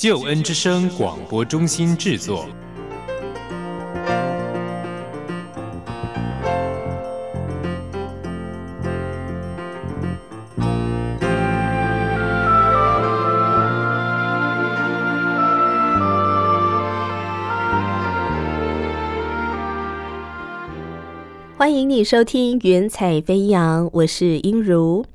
救恩之声广播中心制作。欢迎你收听《云彩飞扬》，我是英如。《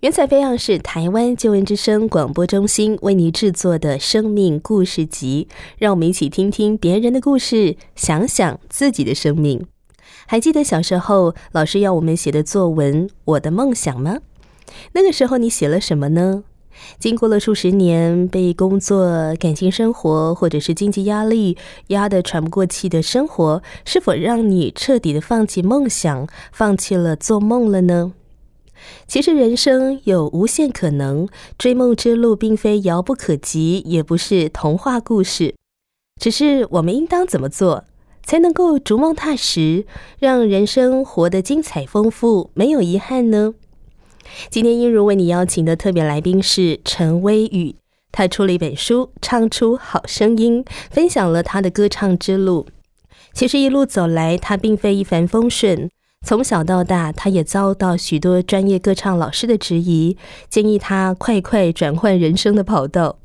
云彩飞扬》是台湾救援之声广播中心为你制作的生命故事集，让我们一起听听别人的故事，想想自己的生命。还记得小时候老师要我们写的作文《我的梦想》吗？那个时候你写了什么呢？经过了数十年被工作、感情生活或者是经济压力压得喘不过气的生活，是否让你彻底的放弃梦想，放弃了做梦了呢？其实人生有无限可能，追梦之路并非遥不可及，也不是童话故事，只是我们应当怎么做，才能够逐梦踏实，让人生活得精彩丰富，没有遗憾呢？今天英如为你邀请的特别来宾是陈威宇，他出了一本书《唱出好声音》，分享了他的歌唱之路。其实一路走来，他并非一帆风顺。从小到大，他也遭到许多专业歌唱老师的质疑，建议他快快转换人生的跑道。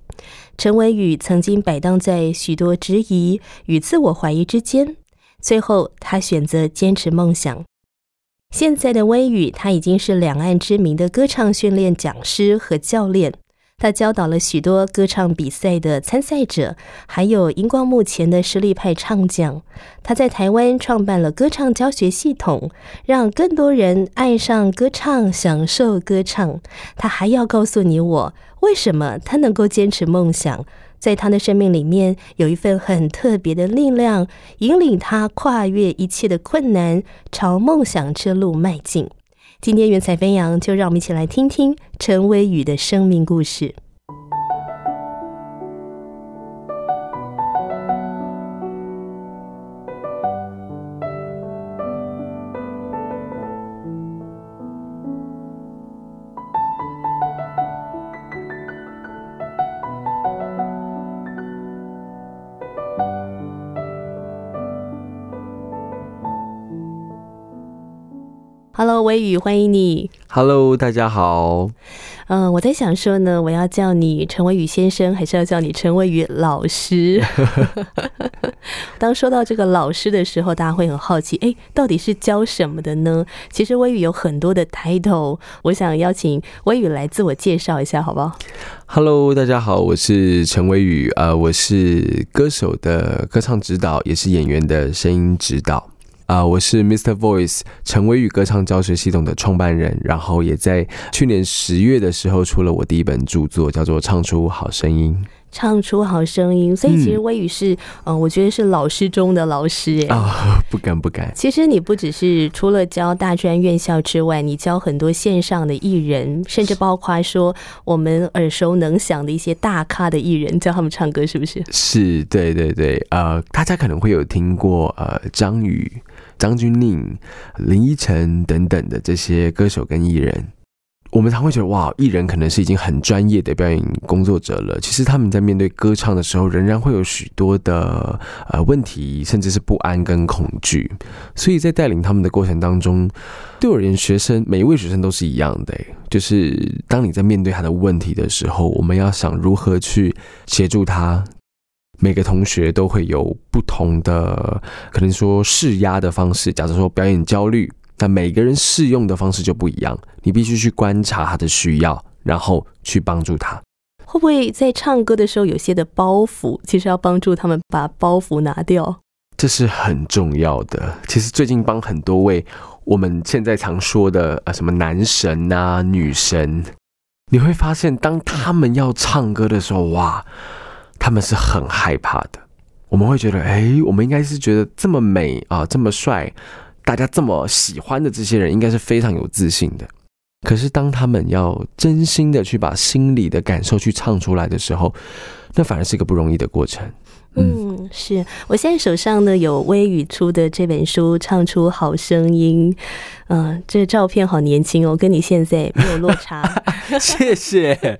陈威宇曾经摆荡在许多质疑与自我怀疑之间，最后他选择坚持梦想。现在的微雨，他已经是两岸知名的歌唱训练讲师和教练。他教导了许多歌唱比赛的参赛者，还有荧光幕前的实力派唱将。他在台湾创办了歌唱教学系统，让更多人爱上歌唱，享受歌唱。他还要告诉你我，为什么他能够坚持梦想。在他的生命里面，有一份很特别的力量，引领他跨越一切的困难，朝梦想之路迈进。今天，云彩飞扬，就让我们一起来听听陈伟宇的生命故事。Hello，微雨，欢迎你。Hello，大家好。嗯、我在想说呢，我要叫你陈伟宇先生，还是要叫你陈伟宇老师？当说到这个老师的时候，大家会很好奇，哎，到底是教什么的呢？其实微宇有很多的 title，我想邀请微宇来自我介绍一下，好不好？Hello，大家好，我是陈伟宇，呃，我是歌手的歌唱指导，也是演员的声音指导。啊、我是 Mr. Voice 陈伟宇歌唱教学系统的创办人，然后也在去年十月的时候出了我第一本著作，叫做《唱出好声音唱出好声音，所以其实嗯微宇是，嗯、我觉得是老师中的老师，》哎、啊、不敢不敢。其实你不只是除了教大专院校之外，你教很多线上的艺人，甚至包括说我们耳熟能详的一些大咖的艺人，教他们唱歌，是不是？是，对对对，呃，大家可能会有听过呃张宇、张钧甯、林依晨等等的这些歌手跟艺人。我们常会觉得哇，艺人可能是已经很专业的表演工作者了。其实他们在面对歌唱的时候，仍然会有许多的呃问题，甚至是不安跟恐惧。所以在带领他们的过程当中，对我而言，学生每一位学生都是一样的，就是当你在面对他的问题的时候，我们要想如何去协助他。每个同学都会有不同的，可能说释压的方式。假如说表演焦虑，那每个人适用的方式就不一样。你必须去观察他的需要，然后去帮助他。会不会在唱歌的时候有些的包袱，其实要帮助他们把包袱拿掉？这是很重要的。其实最近帮很多位我们现在常说的呃什么男神啊、女神，你会发现当他们要唱歌的时候，哇，他们是很害怕的。我们会觉得，哎，我们应该是觉得这么美啊，这么帅，大家这么喜欢的这些人，应该是非常有自信的。可是当他们要真心的去把心里的感受去唱出来的时候，那反而是一个不容易的过程。嗯，是我现在手上呢有微雨出的这本书《唱出好声音》，嗯，这照片好年轻哦，跟你现在没有落差。谢谢。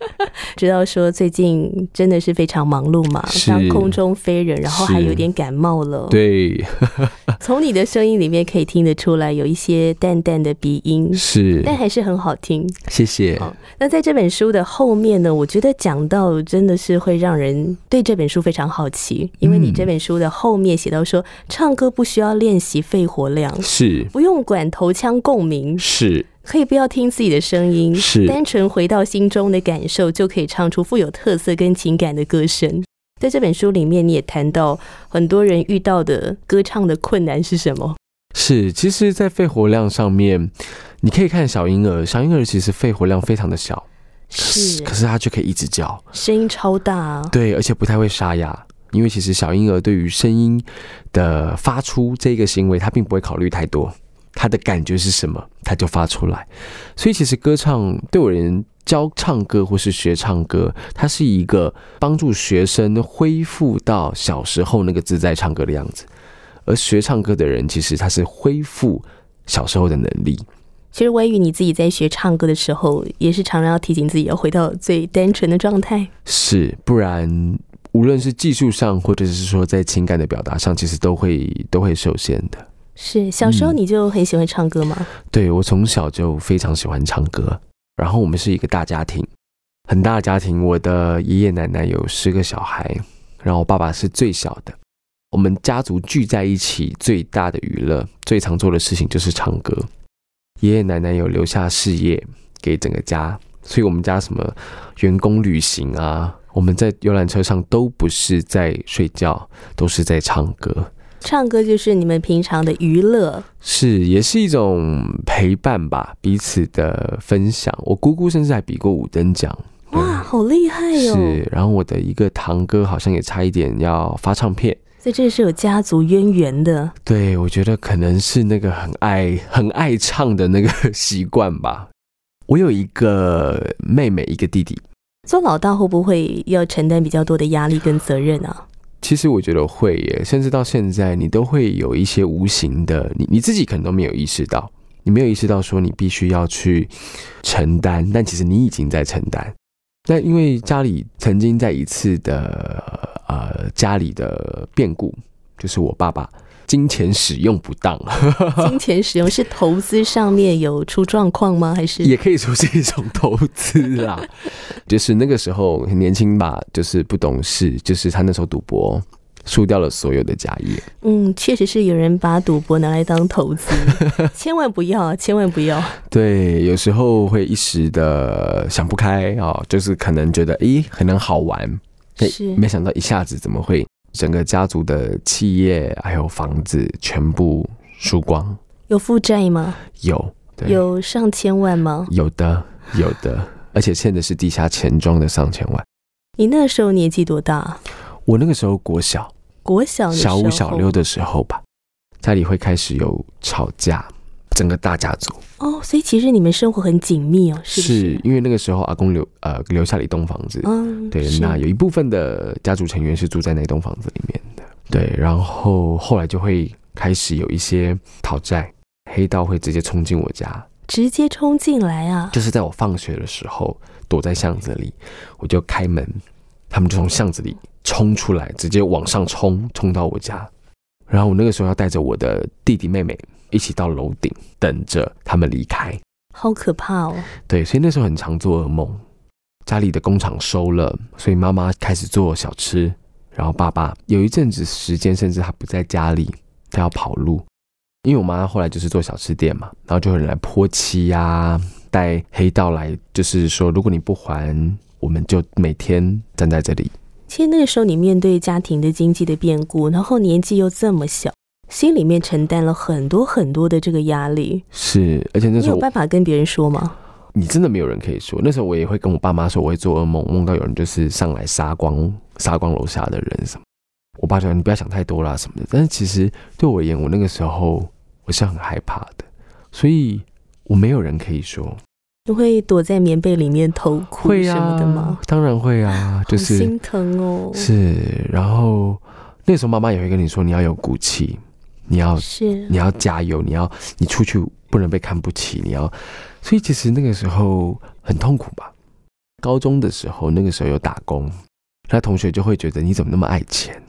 知道说最近真的是非常忙碌嘛，像空中飞人，然后还有点感冒了。对，从你的声音里面可以听得出来有一些淡淡的鼻音，是，但还是很好听。谢谢。那在这本书的后面呢，我觉得讲到真的是会让人对这本书非常好奇。因为你这本书的后面写到说，唱歌不需要练习肺活量，是。不用管头腔共鸣，是。可以不要听自己的声音，是。单纯回到心中的感受，就可以唱出富有特色跟情感的歌声。在这本书里面，你也谈到很多人遇到的歌唱的困难是什么？是，其实，在肺活量上面，你可以看小婴儿，小婴儿其实肺活量非常的小，是，可是他却可以一直叫，声音超大，对，而且不太会沙哑。因为其实小婴儿对于声音的发出这个行为，他并不会考虑太多，他的感觉是什么，他就发出来。所以其实歌唱对我人教唱歌或是学唱歌，它是一个帮助学生恢复到小时候那个自在唱歌的样子。而学唱歌的人，其实他是恢复小时候的能力。其实微雨你自己在学唱歌的时候，也是常常要提醒自己要回到最单纯的状态，是不然。无论是技术上，或者是说在情感的表达上，其实都会都会受限的。是小时候你就很喜欢唱歌吗？对我从小就非常喜欢唱歌。然后我们是一个大家庭，很大的家庭。我的爷爷奶奶有十个小孩，然后我爸爸是最小的。我们家族聚在一起，最大的娱乐、最常做的事情就是唱歌。爷爷奶奶有留下事业给整个家，所以我们家什么员工旅行啊。我们在游览车上都不是在睡觉，都是在唱歌。唱歌就是你们平常的娱乐，是也是一种陪伴吧，彼此的分享。我姑姑甚至还比过五等奖，哇，好厉害哟！是，然后我的一个堂哥好像也差一点要发唱片，所以这是有家族渊源的。对，我觉得可能是那个很爱很爱唱的那个 习惯吧。我有一个妹妹，一个弟弟。做老大会不会要承担比较多的压力跟责任啊？其实我觉得会耶，甚至到现在你都会有一些无形的，你你自己可能都没有意识到，你没有意识到说你必须要去承担，但其实你已经在承担。那因为家里曾经在一次的呃家里的变故，就是我爸爸。金钱使用不当，金钱使用是投资上面有出状况吗？还是也可以说是一种投资啦？就是那个时候很年轻吧，就是不懂事，就是他那时候赌博输掉了所有的家业。嗯，确实是有人把赌博拿来当投资，千万不要，千万不要。对，有时候会一时的想不开啊，就是可能觉得咦，可能好玩，是没想到一下子怎么会？整个家族的企业还有房子全部输光，有负债吗？有，有上千万吗？有的，有的，而且欠的是地下钱庄的上千万。你那时候年纪多大？我那个时候国小，国小小五小六的时候吧，家里会开始有吵架。整个大家族。哦，所以其实你们生活很紧密哦，是是？因为那个时候阿公留呃留下了一栋房子，嗯，对，那有一部分的家族成员是住在那栋房子里面的，对，然后后来就会开始有一些讨债，黑道会直接冲进我家，直接冲进来啊，就是在我放学的时候躲在巷子里，我就开门，他们就从巷子里冲出来，直接往上冲，冲到我家，然后我那个时候要带着我的弟弟妹妹。一起到楼顶等着他们离开，好可怕哦！对，所以那时候很常做噩梦。家里的工厂收了，所以妈妈开始做小吃，然后爸爸有一阵子时间，甚至他不在家里，他要跑路。因为我妈后来就是做小吃店嘛，然后就有人来泼漆呀，带黑道来，就是说如果你不还，我们就每天站在这里。其实那个时候你面对家庭的经济的变故，然后年纪又这么小。心里面承担了很多很多的这个压力，是，而且那时候你有办法跟别人说吗？你真的没有人可以说。那时候我也会跟我爸妈说，我会做噩梦，梦到有人就是上来杀光杀光楼下的人什么。我爸就说你不要想太多啦什么的。但是其实对我而言，我那个时候我是很害怕的，所以我没有人可以说。你会躲在棉被里面偷哭会什么的吗？当然会啊，就是心疼哦。是，然后那时候妈妈也会跟你说，你要有骨气，你要是你要加油，你要你出去不能被看不起，你要，所以其实那个时候很痛苦吧。高中的时候，那个时候有打工，那同学就会觉得你怎么那么爱钱，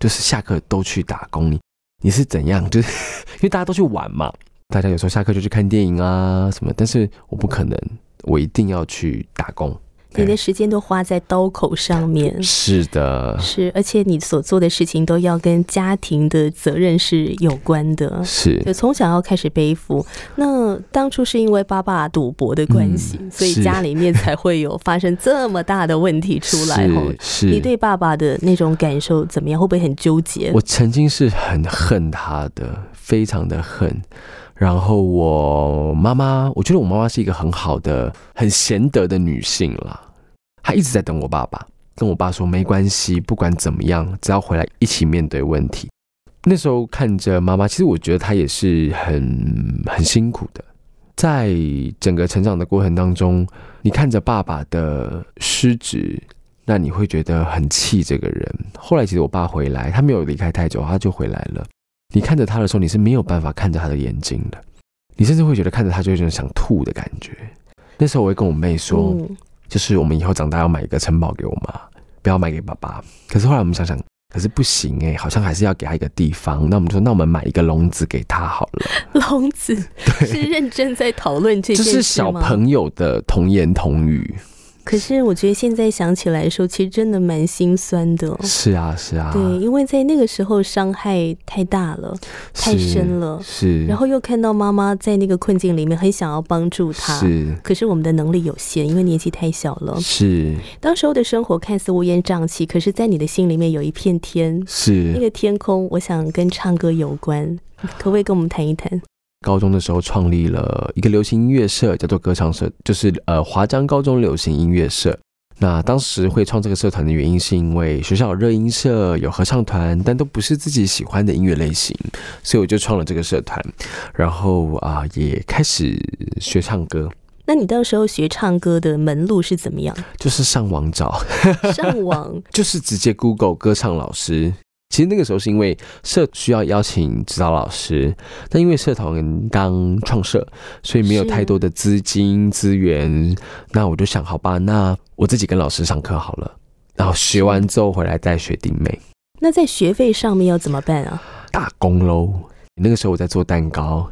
就是下课都去打工，你你是怎样？就是 因为大家都去玩嘛，大家有时候下课就去看电影啊什么，但是我不可能，我一定要去打工。你的时间都花在刀口上面。是的，是，而且你所做的事情都要跟家庭的责任是有关的，是就从小要开始背负。那当初是因为爸爸赌博的关系，嗯所以家里面才会有发生这么大的问题出来哦。是是，你对爸爸的那种感受怎么样？会不会很纠结？我曾经是很恨他的，非常的恨。然后我妈妈，我觉得我妈妈是一个很好的、很贤德的女性啦。她一直在等我爸爸，跟我爸说没关系，不管怎么样，只要回来一起面对问题。那时候看着妈妈，其实我觉得她也是很很辛苦的，在整个成长的过程当中，你看着爸爸的失职，那你会觉得很气这个人。后来其实我爸回来，他没有离开太久，他就回来了。你看着他的时候，你是没有办法看着他的眼睛的，你甚至会觉得看着他就有种想吐的感觉。那时候我会跟我妹说，嗯，就是我们以后长大要买一个城堡给我妈，不要买给爸爸。可是后来我们想想，可是不行哎、好像还是要给他一个地方。那我们就说，那我们买一个笼子给他好了。笼子是认真在讨论这件事吗？小朋友的童言童语。可是我觉得现在想起来的时候，其实真的蛮心酸的。是啊，是啊，对，因为在那个时候伤害太大了，太深了是，然后又看到妈妈在那个困境里面，很想要帮助她。是可是我们的能力有限，因为年纪太小了。是当时候的生活看似乌烟瘴气，可是，在你的心里面有一片天，是那。个天空，我想跟唱歌有关，可不可以跟我们谈一谈？高中的时候创立了一个流行音乐社，叫做歌唱社，就是呃华江高中流行音乐社。那当时会创这个社团的原因，是因为学校有热音社、有合唱团，但都不是自己喜欢的音乐类型，所以我就创了这个社团，然后啊、也开始学唱歌，那你到时候学唱歌的门路是怎么样？就是上网找，上网 就是直接 Google 歌唱老师。其实那个时候是因为社需要邀请指导老师，但因为社团刚创设，所以没有太多的资金资源。那我就想，好吧，那我自己跟老师上课好了。然后学完之后回来带学弟妹那在学费上面要怎么办啊？打工喽。那个时候我在做蛋糕，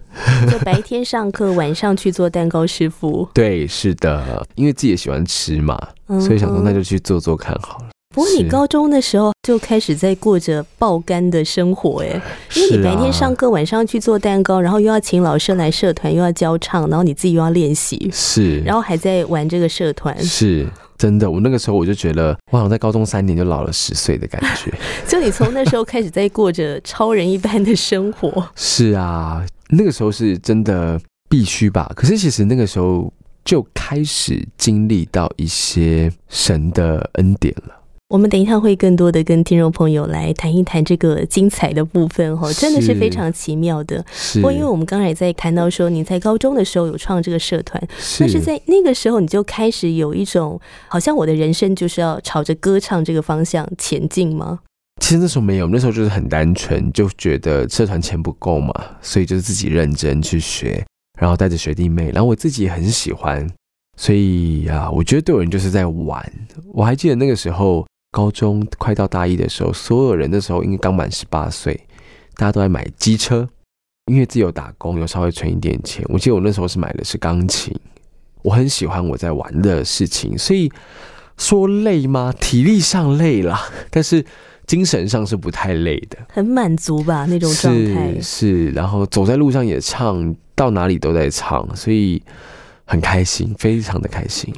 就白天上课，晚上去做蛋糕师傅。对，是的，因为自己也喜欢吃嘛，嗯所以想说那就去做做看好了。不过你高中的时候就开始在过着爆肝的生活，哎，因为你白天啊上课，晚上去做蛋糕，然后又要请老师来社团，又要教唱，然后你自己又要练习，是，然后还在玩这个社团，是真的，我那个时候我就觉得，我好像在高中三年就老了十岁的感觉。就你从那时候开始在过着超人一般的生活。是啊，那个时候是真的必须吧。可是其实那个时候就开始经历到一些神的恩典了。我们等一下会更多的跟听众朋友来谈一谈这个精彩的部分哈，真的是是非常奇妙的。不过因为我们刚才也在谈到说，你在高中的时候有创这个社团，是但是在那个时候你就开始有一种好像我的人生就是要朝着歌唱这个方向前进吗？其实那时候没有，那时候就是很单纯，就觉得社团钱不够嘛，所以就是自己认真去学，然后带着学弟妹，然后我自己也很喜欢，所以啊，我觉得对我人就是在玩。我还记得那个时候，高中快到大一的时候，所有人的时候应该刚满十八岁，大家都在买机车，因为自己有打工，有稍微存一点钱。我记得我那时候是买的是钢琴，我很喜欢我在玩的事情，所以说累吗？体力上累了，但是精神上是不太累的。很满足吧那种状态是。是，然后走在路上也唱，到哪里都在唱，所以很开心，非常的开心。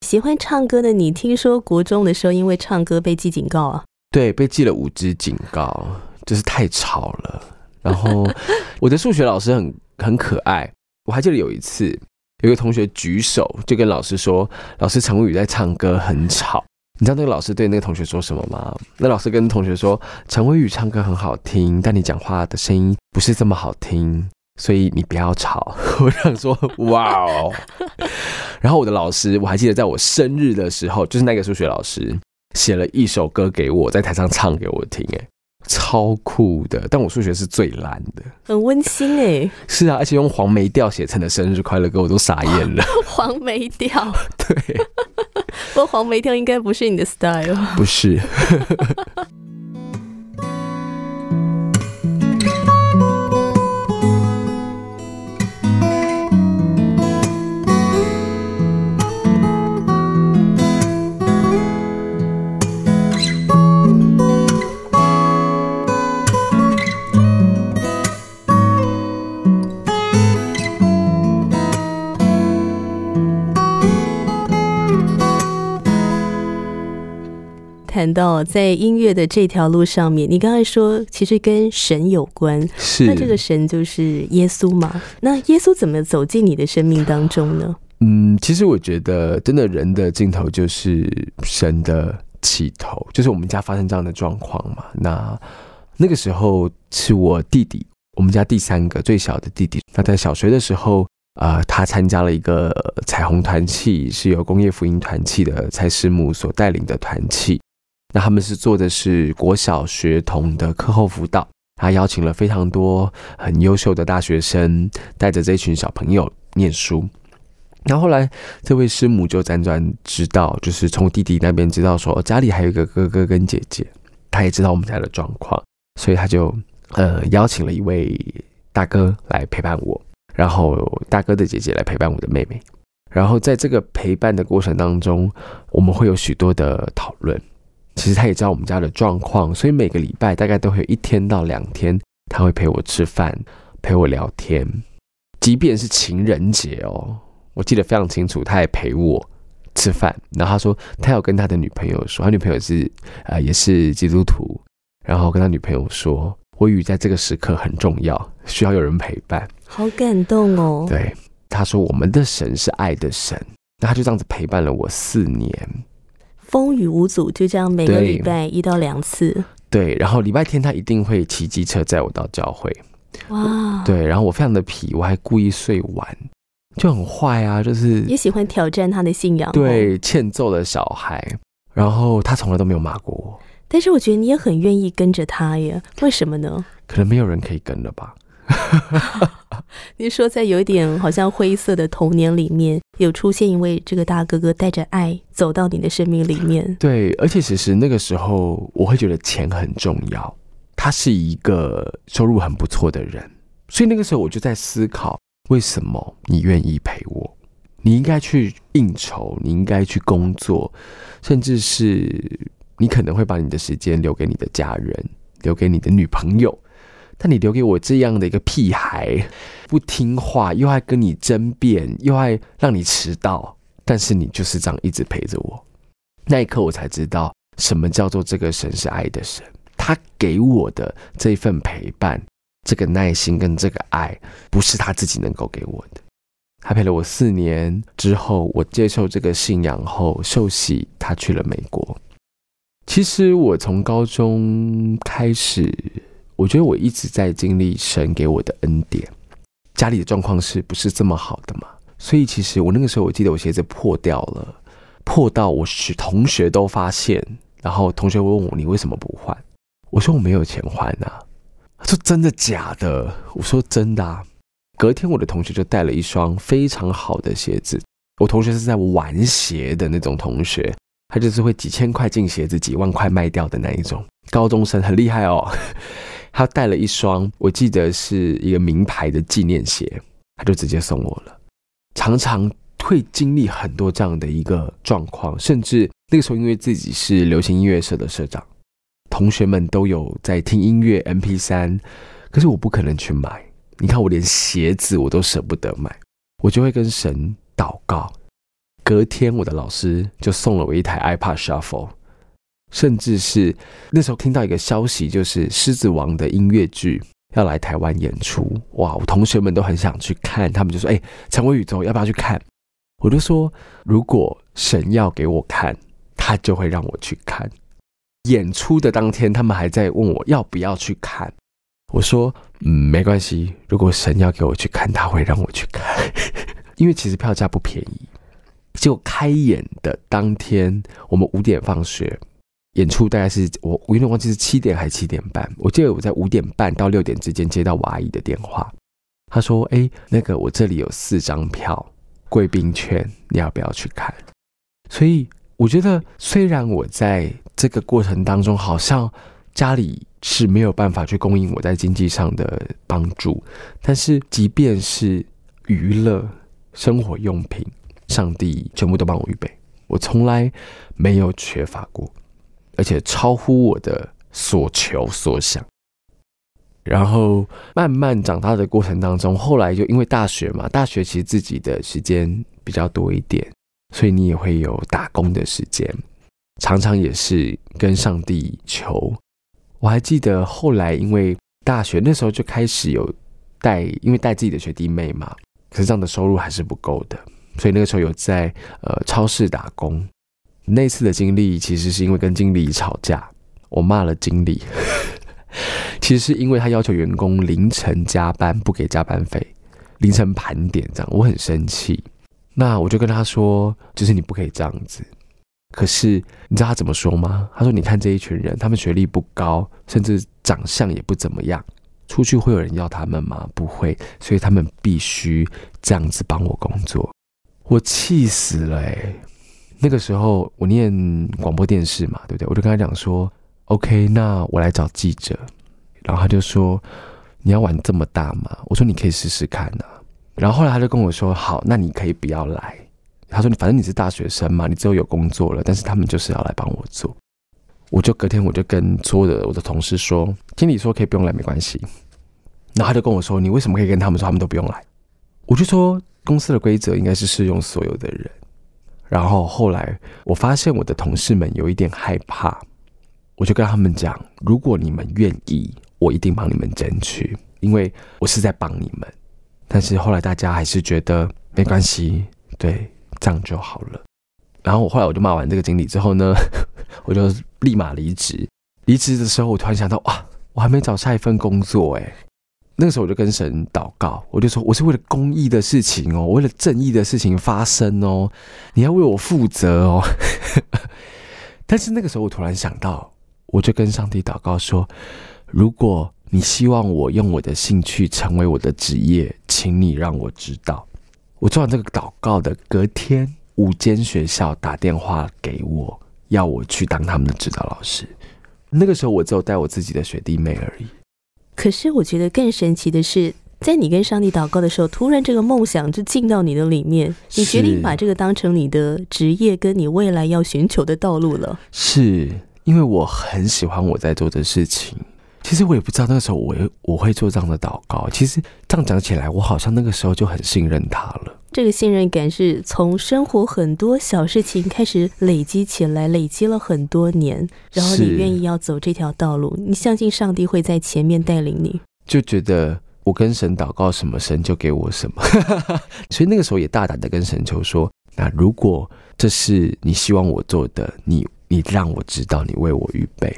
喜欢唱歌的你，听说国中的时候因为唱歌被记警告啊？对，被记了五支警告，就是太吵了。然后 我的数学老师很很可爱，我还记得有一次有个同学举手就跟老师说：“老师，陈伟宇在唱歌很吵。”你知道那个老师对那个同学说什么吗？那老师跟同学说：“陈伟宇唱歌很好听，但你讲话的声音不是这么好听，所以你不要吵。”我想说：“哇哦！” 然后我的老师，我还记得在我生日的时候，就是那个数学老师写了一首歌给我，在台上唱给我听，哎，超酷的。但我数学是最烂的，很温馨哎。是啊，而且用黄梅调写成的生日快乐歌，我都傻眼了。黄梅调，对。不过黄梅调应该不是你的 style，不是。谈到在音乐的这条路上面，你刚才说其实跟神有关，是那这个神就是耶稣嘛？那耶稣怎么走进你的生命当中呢？嗯，其实我觉得，真的人的尽头就是神的起头，就是我们家发生这样的状况嘛。那那个时候是我弟弟，我们家第三个最小的弟弟。那在小学的时候，呃，他参加了一个彩虹团契，是由工业福音团契的蔡师母所带领的团契。那他们是做的是国小学童的课后辅导，他邀请了非常多很优秀的大学生，带着这群小朋友念书。然后后来这位师母就辗转知道，就是从弟弟那边知道说家里还有一个哥哥跟姐姐，他也知道我们家的状况，所以他就呃邀请了一位大哥来陪伴我，然后大哥的姐姐来陪伴我的妹妹。然后在这个陪伴的过程当中，我们会有许多的讨论。其实他也知道我们家的状况，所以每个礼拜大概都会有一天到两天，他会陪我吃饭，陪我聊天。即便是情人节哦，我记得非常清楚，他也陪我吃饭。然后他说他要跟他的女朋友说，他女朋友是呃也是基督徒，然后跟他女朋友说，我与在这个时刻很重要，需要有人陪伴。好感动哦。对，他说我们的神是爱的神，那他就这样子陪伴了我四年。风雨无阻，就这样每个礼拜一到两次。对，然后礼拜天他一定会骑机车载我到教会。哇！对，然后我非常的皮，我还故意睡晚，就很坏啊，就是也喜欢挑战他的信仰。对，欠揍的小孩，然后他从来都没有骂过我。但是我觉得你也很愿意跟着他耶，为什么呢？可能没有人可以跟了吧。你说，在有一点好像灰色的童年里面，有出现一位这个大哥哥，带着爱走到你的生命里面。对，而且其实那个时候，我会觉得钱很重要。他是一个收入很不错的人，所以那个时候我就在思考，为什么你愿意陪我？你应该去应酬，你应该去工作，甚至是你可能会把你的时间留给你的家人，留给你的女朋友。但你留给我这样的一个屁孩，不听话，又爱跟你争辩，又爱让你迟到，但是你就是这样一直陪着我。那一刻，我才知道什么叫做这个神是爱的神。他给我的这份陪伴，这个耐心跟这个爱，不是他自己能够给我的。他陪了我四年之后，我接受这个信仰后受洗，他去了美国。其实我从高中开始。我觉得我一直在经历神给我的恩典，家里的状况是不是这么好的嘛？所以其实我那个时候，我记得我鞋子破掉了，破到我是同学都发现，然后同学问我你为什么不换？我说我没有钱换啊。他说真的假的？我说真的啊。隔天我的同学就带了一双非常好的鞋子，我同学是在玩鞋的那种同学，他就是会几千块进鞋子，几万块卖掉的那一种高中生，很厉害哦。他带了一双，我记得是一个名牌的纪念鞋，他就直接送我了。常常会经历很多这样的一个状况，甚至那个时候因为自己是流行音乐社的社长，同学们都有在听音乐 M P 三，可是我不可能去买。你看我连鞋子我都舍不得买，我就会跟神祷告。隔天我的老师就送了我一台 iPad Shuffle。甚至是那时候听到一个消息，就是《狮子王》的音乐剧要来台湾演出，哇！我同学们都很想去看，他们就说：“哎，陈伟宇宙要不要去看？”我就说：“如果神要给我看，他就会让我去看。”演出的当天，他们还在问我要不要去看。我说：“嗯，没关系，如果神要给我去看，他会让我去看，因为其实票价不便宜。”结果开演的当天，我们五点放学。演出大概是我我有点忘记是七点还是七点半。我记得我在五点半到六点之间接到我阿姨的电话，她说：“哎，那个我这里有四张票，贵宾券，你要不要去看？”所以我觉得，虽然我在这个过程当中好像家里是没有办法去供应我在经济上的帮助，但是即便是娱乐、生活用品，上帝全部都帮我预备，我从来没有缺乏过。而且超乎我的所求所想，然后慢慢长大的过程当中，后来就因为大学嘛，大学其实自己的时间比较多一点，所以你也会有打工的时间，常常也是跟上帝求。我还记得后来因为大学那时候就开始有带，因为带自己的学弟妹嘛，可是这样的收入还是不够的，所以那个时候有在呃超市打工。那次的经历其实是因为跟经理吵架，我骂了经理。其实是因为他要求员工凌晨加班不给加班费，凌晨盘点这样，我很生气。那我就跟他说，就是你不可以这样子。可是你知道他怎么说吗？他说：“你看这一群人，他们学历不高，甚至长相也不怎么样，出去会有人要他们吗？不会，所以他们必须这样子帮我工作。”我气死了哎！那个时候我念广播电视嘛，对不对？我就跟他讲说，OK，那我来找记者。然后他就说，你要玩这么大吗？我说你可以试试看呐。然后后来他就跟我说，好，那你可以不要来。他说，反正你是大学生嘛，你之后有工作了，但是他们就是要来帮我做。我就隔天我就跟所有的我的同事说，经理说可以不用来没关系。然后他就跟我说，你为什么可以跟他们说他们都不用来？我就说公司的规则应该是适用所有的人。然后后来，我发现我的同事们有一点害怕，我就跟他们讲：如果你们愿意，我一定帮你们争取，因为我是在帮你们。但是后来大家还是觉得没关系，对，这样就好了。然后我后来我就骂完这个经理之后呢，我就立马离职。离职的时候，我突然想到，哇，我还没找下一份工作哎。那个时候我就跟神祷告，我就说我是为了公益的事情哦，为了正义的事情发生哦，你要为我负责哦。但是那个时候我突然想到，我就跟上帝祷告说：如果你希望我用我的兴趣成为我的职业，请你让我知道。我做完这个祷告的隔天，五间学校打电话给我，要我去当他们的指导老师。那个时候我只有带我自己的学弟妹而已。可是我觉得更神奇的是，在你跟上帝祷告的时候，突然这个梦想就进到你的里面，你决定把这个当成你的职业，跟你未来要寻求的道路了。是因为我很喜欢我在做的事情。其实我也不知道那个时候我我会做这样的祷告。其实这样讲起来，我好像那个时候就很信任他了。这个信任感是从生活很多小事情开始累积起来，累积了很多年，然后你愿意要走这条道路，你相信上帝会在前面带领你，就觉得我跟神祷告什么，神就给我什么，所以那个时候也大胆的跟神求说：那如果这是你希望我做的，你你让我知道，你为我预备。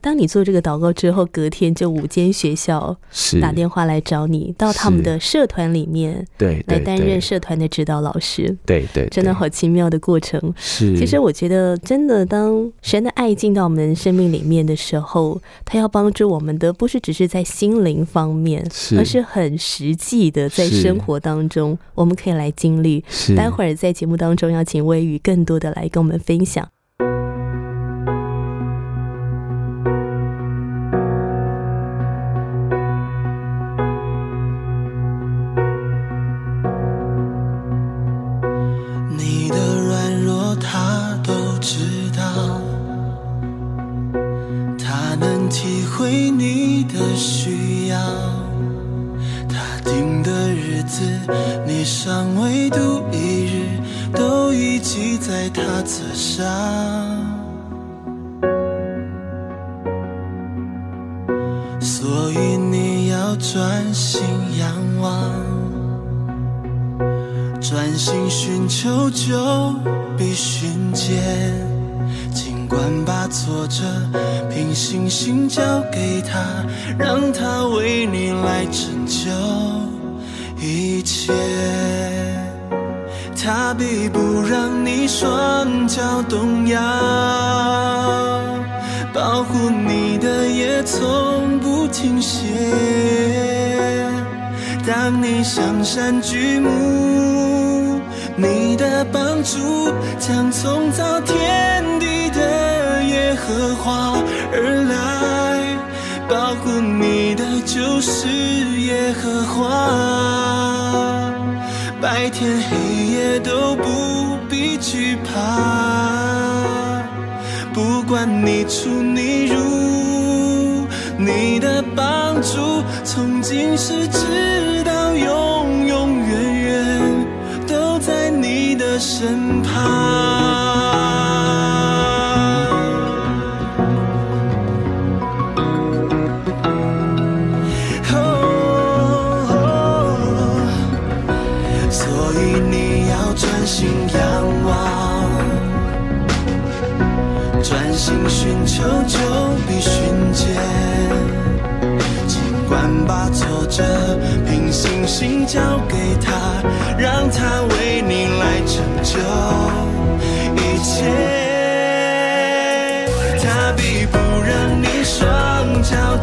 当你做这个祷告之后，隔天就五间学校打电话来找你，到他们的社团里面，对，来担任社团的指导老师。对对，真的好奇妙的过程。是，其实我觉得，真的当神的爱进到我们生命里面的时候，他要帮助我们的，不是只是在心灵方面，而是很实际的在生活当中，我们可以来经历。待会儿在节目当中，要请微雨更多的来跟我们分享。你的软弱，他都知道。他能体会你的需要。他定的日子，你尚未度一日，都已记在他册上。所以你要专心仰望。心寻求就必寻见。尽管把挫折凭信心交给他，让他为你来拯救一切。他必不让你双脚动摇，保护你的也从不停歇。当你向山举目，你的帮助将从造天地的耶和华而来，保护你的就是耶和华。白天黑夜都不必惧怕，不管你出你入，你的帮助从今世直身旁。所以你要专心仰望，专心寻求就必寻见。尽管把挫折凭信心交给他，让他为你来成就一切。他比不让你双脚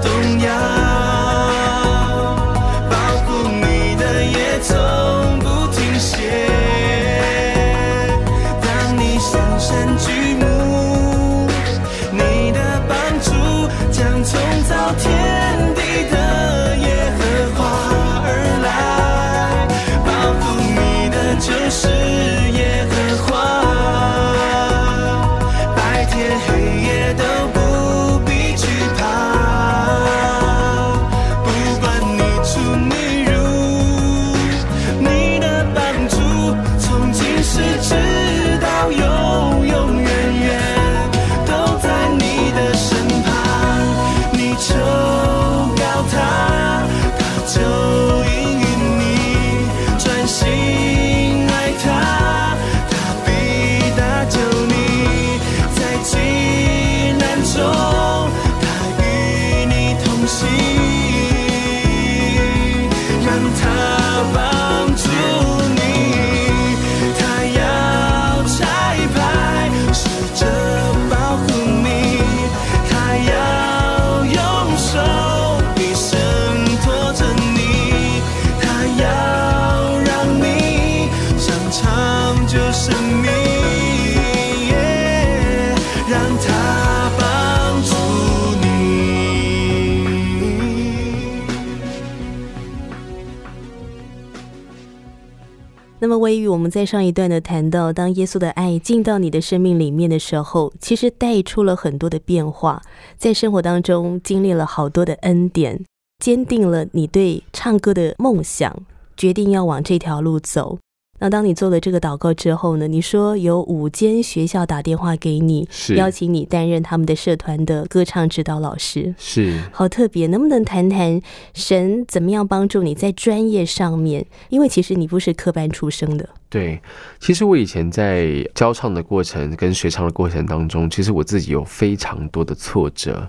那么，微雨，我们在上一段的谈到，当耶稣的爱进到你的生命里面的时候，其实带出了很多的变化，在生活当中经历了好多的恩典，坚定了你对唱歌的梦想，决定要往这条路走。那当你做了这个祷告之后呢？你说有五间学校打电话给你，是邀请你担任他们的社团的歌唱指导老师。是好特别，能不能谈谈神怎么样帮助你在专业上面？因为其实你不是科班出生的，对，其实我以前在教唱的过程跟学唱的过程当中，其实我自己有非常多的挫折，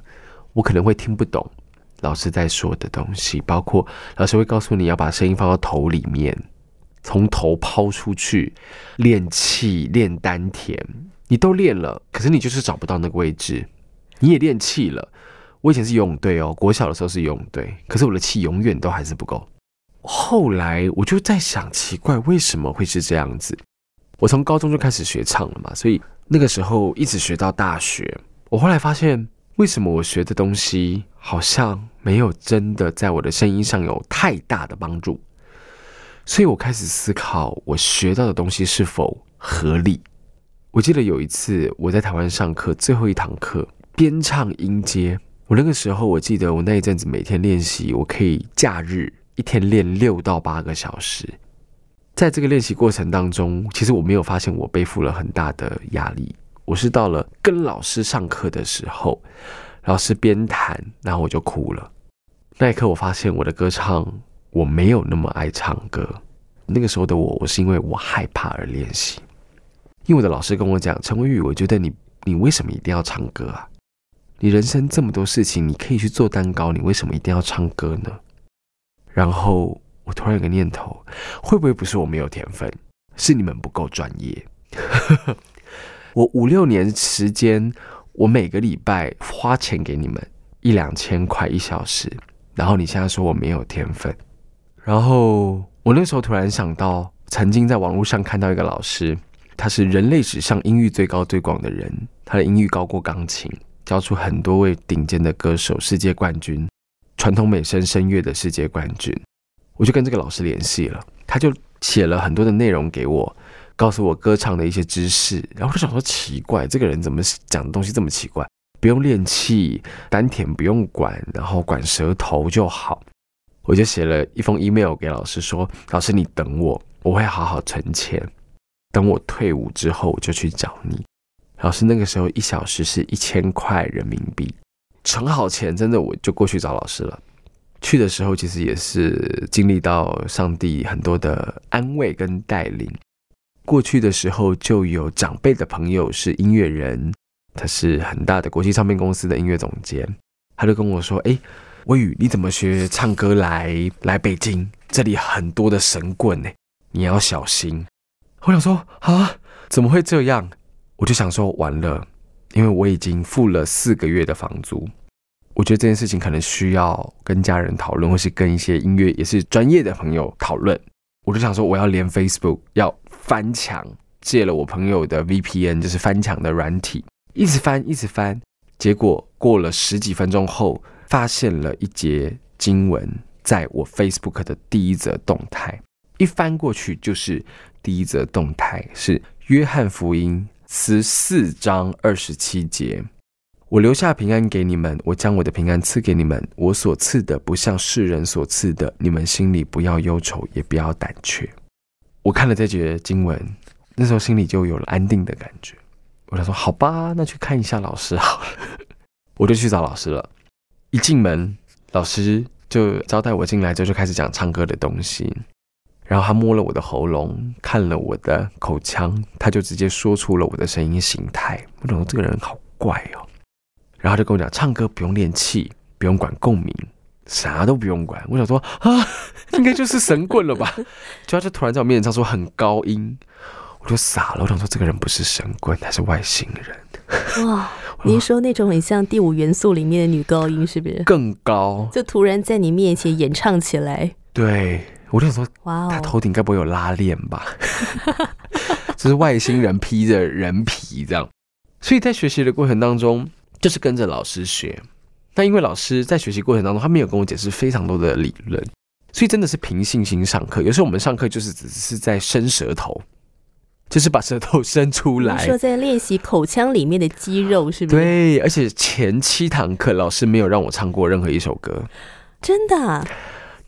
我可能会听不懂老师在说的东西，包括老师会告诉你要把声音放到头里面，从头抛出去，练气、练丹田，你都练了，可是你就是找不到那个位置，你也练气了。我以前是游泳队哦，国小的时候是游泳队，可是我的气永远都还是不够。后来我就在想，奇怪，为什么会是这样子？我从高中就开始学唱了嘛，所以那个时候一直学到大学。我后来发现，为什么我学的东西好像没有真的在我的声音上有太大的帮助？所以我开始思考，我学到的东西是否合理。我记得有一次我在台湾上课，最后一堂课边唱音阶，我那个时候我记得我那一阵子每天练习，我可以假日一天练六到八个小时。在这个练习过程当中，其实我没有发现我背负了很大的压力。我是到了跟老师上课的时候，老师边弹，然后我就哭了。那一刻，我发现我的歌唱我没有那么爱唱歌。那个时候的我，我是因为我害怕而练习。因为我的老师跟我讲，陈伟宇，我觉得你你为什么一定要唱歌啊？你人生这么多事情，你可以去做蛋糕，你为什么一定要唱歌呢？然后我突然有个念头，会不会不是我没有天分，是你们不够专业？我五六年时间，我每个礼拜花钱给你们一两千块一小时，然后你现在说我没有天分，然后我那时候突然想到，曾经在网络上看到一个老师，他是人类史上音域最高最广的人，他的音域高过钢琴，教出很多位顶尖的歌手，世界冠军，传统美声声乐的世界冠军。我就跟这个老师联系了，他就写了很多的内容给我。告诉我歌唱的一些知识，然后我就想说奇怪，这个人怎么讲的东西这么奇怪？不用练气，丹田不用管，然后管舌头就好。我就写了一封 email 给老师说：“老师，你等我，我会好好存钱。等我退伍之后，我就去找你。”老师那个时候一小时是一千块人民币，存好钱，真的我就过去找老师了。去的时候其实也是经历到上帝很多的安慰跟带领。过去的时候就有长辈的朋友是音乐人，他是很大的国际唱片公司的音乐总监，他就跟我说：“哎，微雨，你怎么学唱歌来来北京？这里很多的神棍呢，你要小心。”我想说啊，怎么会这样？我就想说完了，因为我已经付了四个月的房租，我觉得这件事情可能需要跟家人讨论，或是跟一些音乐也是专业的朋友讨论。我就想说，我要连 Facebook 要翻墙，借了我朋友的 VPN，就是翻墙的软体，一直翻，一直翻。结果过了十几分钟后，发现了一节经文，在我 Facebook 的第一则动态，一翻过去就是第一则动态，是约翰福音十四章二十七节。我留下平安给你们，我将我的平安赐给你们。我所赐的不像世人所赐的，你们心里不要忧愁，也不要胆怯。我看了这节经文，那时候心里就有了安定的感觉。我就说：“好吧，那去看一下老师好了。”我就去找老师了。一进门，老师就招待我进来之后，就开始讲唱歌的东西。然后他摸了我的喉咙，看了我的口腔，他就直接说出了我的声音形态。我觉得这个人好怪哦。然后就跟我讲，唱歌不用练气，不用管共鸣，啥都不用管。我想说啊，应该就是神棍了吧？就他就突然在我面前唱说很高音，我就傻了。我想说这个人不是神棍，他是外星人。哇，您说那种很像第五元素里面的女高音是不是？更高，就突然在你面前演唱起来。对，我就想说，哇哦，他头顶该不会有拉链吧？这是外星人披着人皮这样。所以在学习的过程当中。就是跟着老师学，但因为老师在学习过程当中，他没有跟我解释非常多的理论，所以真的是凭信心上课。有时候我们上课就是只是在伸舌头，就是把舌头伸出来，说在练习口腔里面的肌肉，是不是？对，而且前七堂课老师没有让我唱过任何一首歌，真的。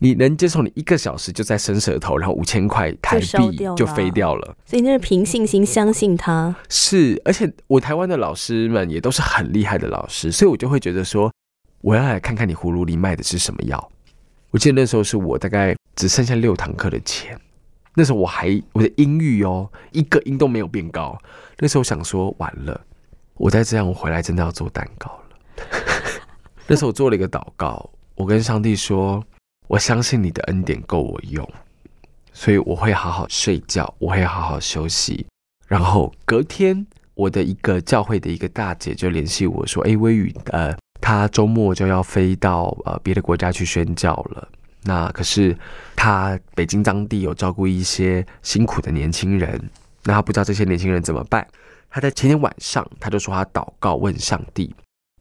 你能接受你一个小时就在伸舌头，然后五千块台币就飞掉了？所以那是凭信心相信他。是，而且我台湾的老师们也都是很厉害的老师，所以我就会觉得说，我要来看看你葫芦里卖的是什么药。我记得那时候是我大概只剩下六堂课的钱，那时候我还我的音域哦，一个音都没有变高。那时候想说，完了，我再这样，我回来真的要做蛋糕了。那时候我做了一个祷告，我跟上帝说。我相信你的恩典够我用，所以我会好好睡觉，我会好好休息。然后隔天，我的一个教会的一个大姐就联系我说：“哎，微雨，呃，她周末就要飞到呃别的国家去宣教了。那可是他北京当地有照顾一些辛苦的年轻人，那他不知道这些年轻人怎么办。他在前天晚上，他就说他祷告问上帝：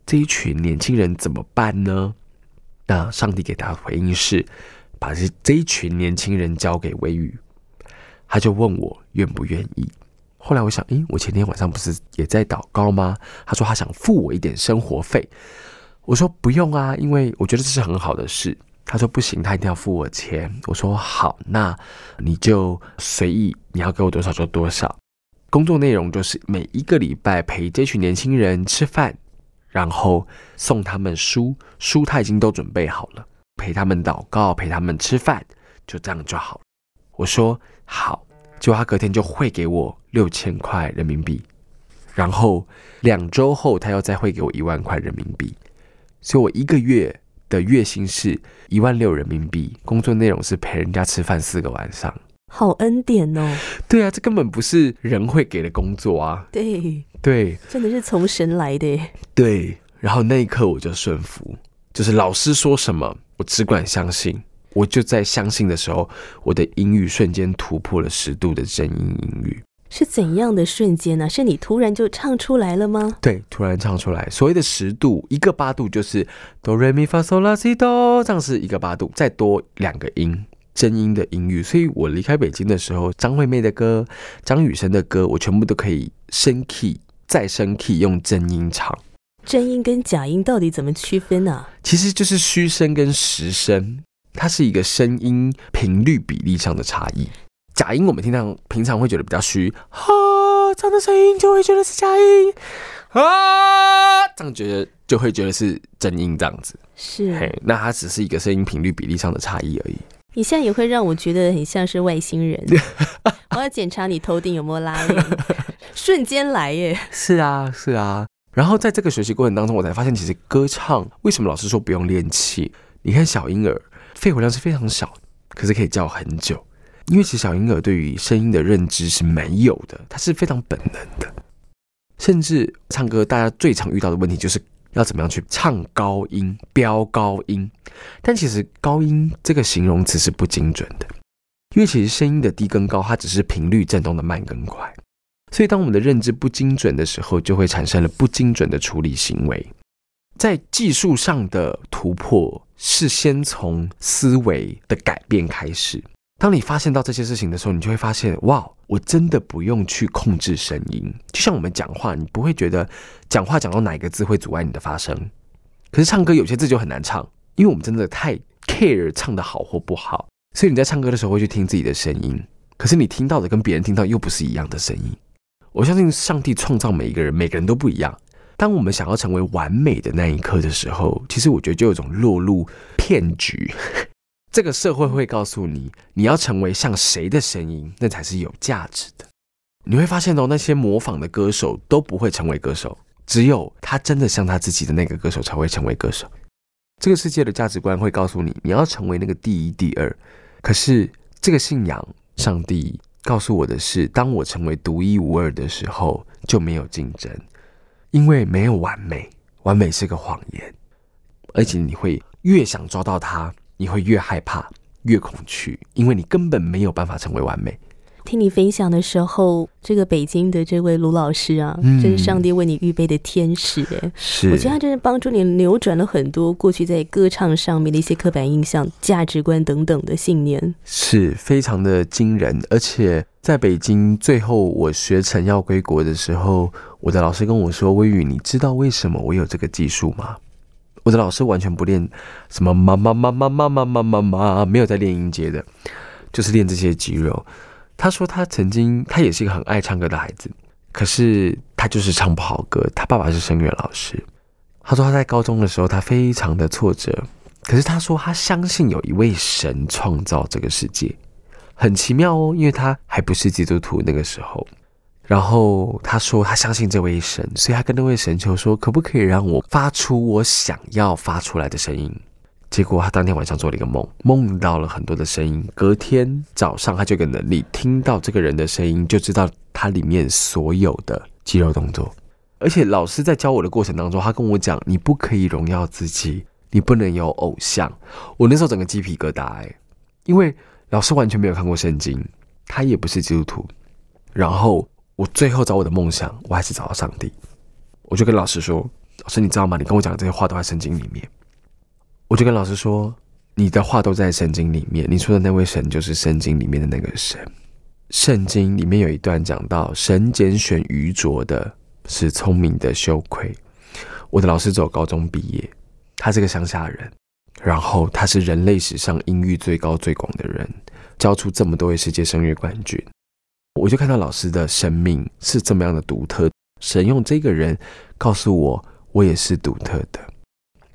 这一群年轻人怎么办呢？”那上帝给他的回应是，把这这一群年轻人交给微雨，他就问我愿不愿意。后来我想，诶，我前天晚上不是也在祷告吗？他说他想付我一点生活费。我说不用啊，因为我觉得这是很好的事。他说不行，他一定要付我钱。我说好，那你就随意，你要给我多少就多少。工作内容就是每一个礼拜陪这群年轻人吃饭。然后送他们书，书他已经都准备好了。陪他们祷告，陪他们吃饭，就这样就好。我说好，就他隔天就汇给我六千块人民币，然后两周后他又再汇给我一万块人民币，所以我一个月的月薪是一万六人民币，工作内容是陪人家吃饭四个晚上。好恩典哦，对啊，这根本不是人会给的工作啊！对，对真的是从神来的耶。对，然后那一刻我就顺服，就是老师说什么，我只管相信。我就在相信的时候，我的英语瞬间突破了十度的真音音域。是怎样的瞬间呢、是你突然就唱出来了吗？对，突然唱出来。所谓的十度，一个八度就是哆来咪发嗦拉西哆，这样是一个八度，再多两个音，真音的音域。所以我离开北京的时候，张惠妹的歌、张雨生的歌，我全部都可以升 key 再升 key 用真音唱。真音跟假音到底怎么区分啊？其实就是虚声跟实声，它是一个声音频率比例上的差异。假音我们听到平常会觉得比较虚，哈，这样的声音就会觉得是假音，啊，这样觉得就会觉得是真音这样子。是嘿，那它只是一个声音频率比例上的差异而已。你现在也会让我觉得很像是外星人。我要检查你头顶有没有拉链，瞬间来耶！是啊，是啊。然后在这个学习过程当中，我才发现，其实歌唱为什么老师说不用练气？你看小婴儿肺活量是非常小，可是可以叫很久，因为其实小婴儿对于声音的认知是没有的，它是非常本能的。甚至唱歌，大家最常遇到的问题就是要怎么样去唱高音、飙高音。但其实高音这个形容词是不精准的，因为其实声音的低跟高，它只是频率振动的慢跟快。所以，当我们的认知不精准的时候，就会产生了不精准的处理行为。在技术上的突破，是先从思维的改变开始。当你发现到这些事情的时候，你就会发现，哇，我真的不用去控制声音。就像我们讲话，你不会觉得讲话讲到哪一个字会阻碍你的发声。可是唱歌有些字就很难唱，因为我们真的太 care 唱的好或不好，所以你在唱歌的时候会去听自己的声音。可是你听到的跟别人听到又不是一样的声音。我相信上帝创造每一个人，每个人都不一样。当我们想要成为完美的那一刻的时候，其实我觉得就有种落入骗局。这个社会会告诉你，你要成为像谁的声音，那才是有价值的。你会发现哦，那些模仿的歌手都不会成为歌手，只有他真的像他自己的那个歌手才会成为歌手。这个世界的价值观会告诉你，你要成为那个第一、第二。可是这个信仰，上帝告诉我的是，当我成为独一无二的时候，就没有竞争，因为没有完美，完美是个谎言，而且你会越想抓到它，你会越害怕、越恐惧，因为你根本没有办法成为完美。听你分享的时候，这个北京的这位卢老师啊，嗯真是上帝为你预备的天使哎。是我觉得他真是帮助你扭转了很多过去在歌唱上面的一些刻板印象、价值观等等的信念。是非常的惊人，而且在北京最后我学成要归国的时候，我的老师跟我说：“微雨，你知道为什么我有这个技术吗？”我的老师完全不练什么妈妈妈妈妈妈妈妈妈，没有在练音阶的，就是练这些肌肉。他说他曾经他也是一个很爱唱歌的孩子，可是他就是唱不好歌。他爸爸是声乐老师，他说他在高中的时候他非常的挫折，可是他说他相信有一位神创造这个世界，很奇妙哦，因为他还不是基督徒那个时候。然后他说他相信这位神，所以他跟那位神求说，可不可以让我发出我想要发出来的声音？结果他当天晚上做了一个梦，梦到了很多的声音。隔天早上，他就有能力听到这个人的声音，就知道他里面所有的肌肉动作。而且老师在教我的过程当中，他跟我讲，你不可以荣耀自己，你不能有偶像。我那时候整个鸡皮疙瘩哎，因为老师完全没有看过圣经，他也不是基督徒。然后我最后找我的梦想，我还是找到上帝。我就跟老师说：“老师，你知道吗？你跟我讲这些话都在圣经里面。”我就跟老师说：“你的话都在圣经里面，你说的那位神就是圣经里面的那个神。圣经里面有一段讲到，神拣选愚拙的，使聪明的羞愧。我的老师只有高中毕业，他是个乡下人，然后他是人类史上音域最高最广的人，教出这么多位世界声乐冠军。我就看到老师的生命是这么样的独特，神用这个人告诉我，我也是独特的。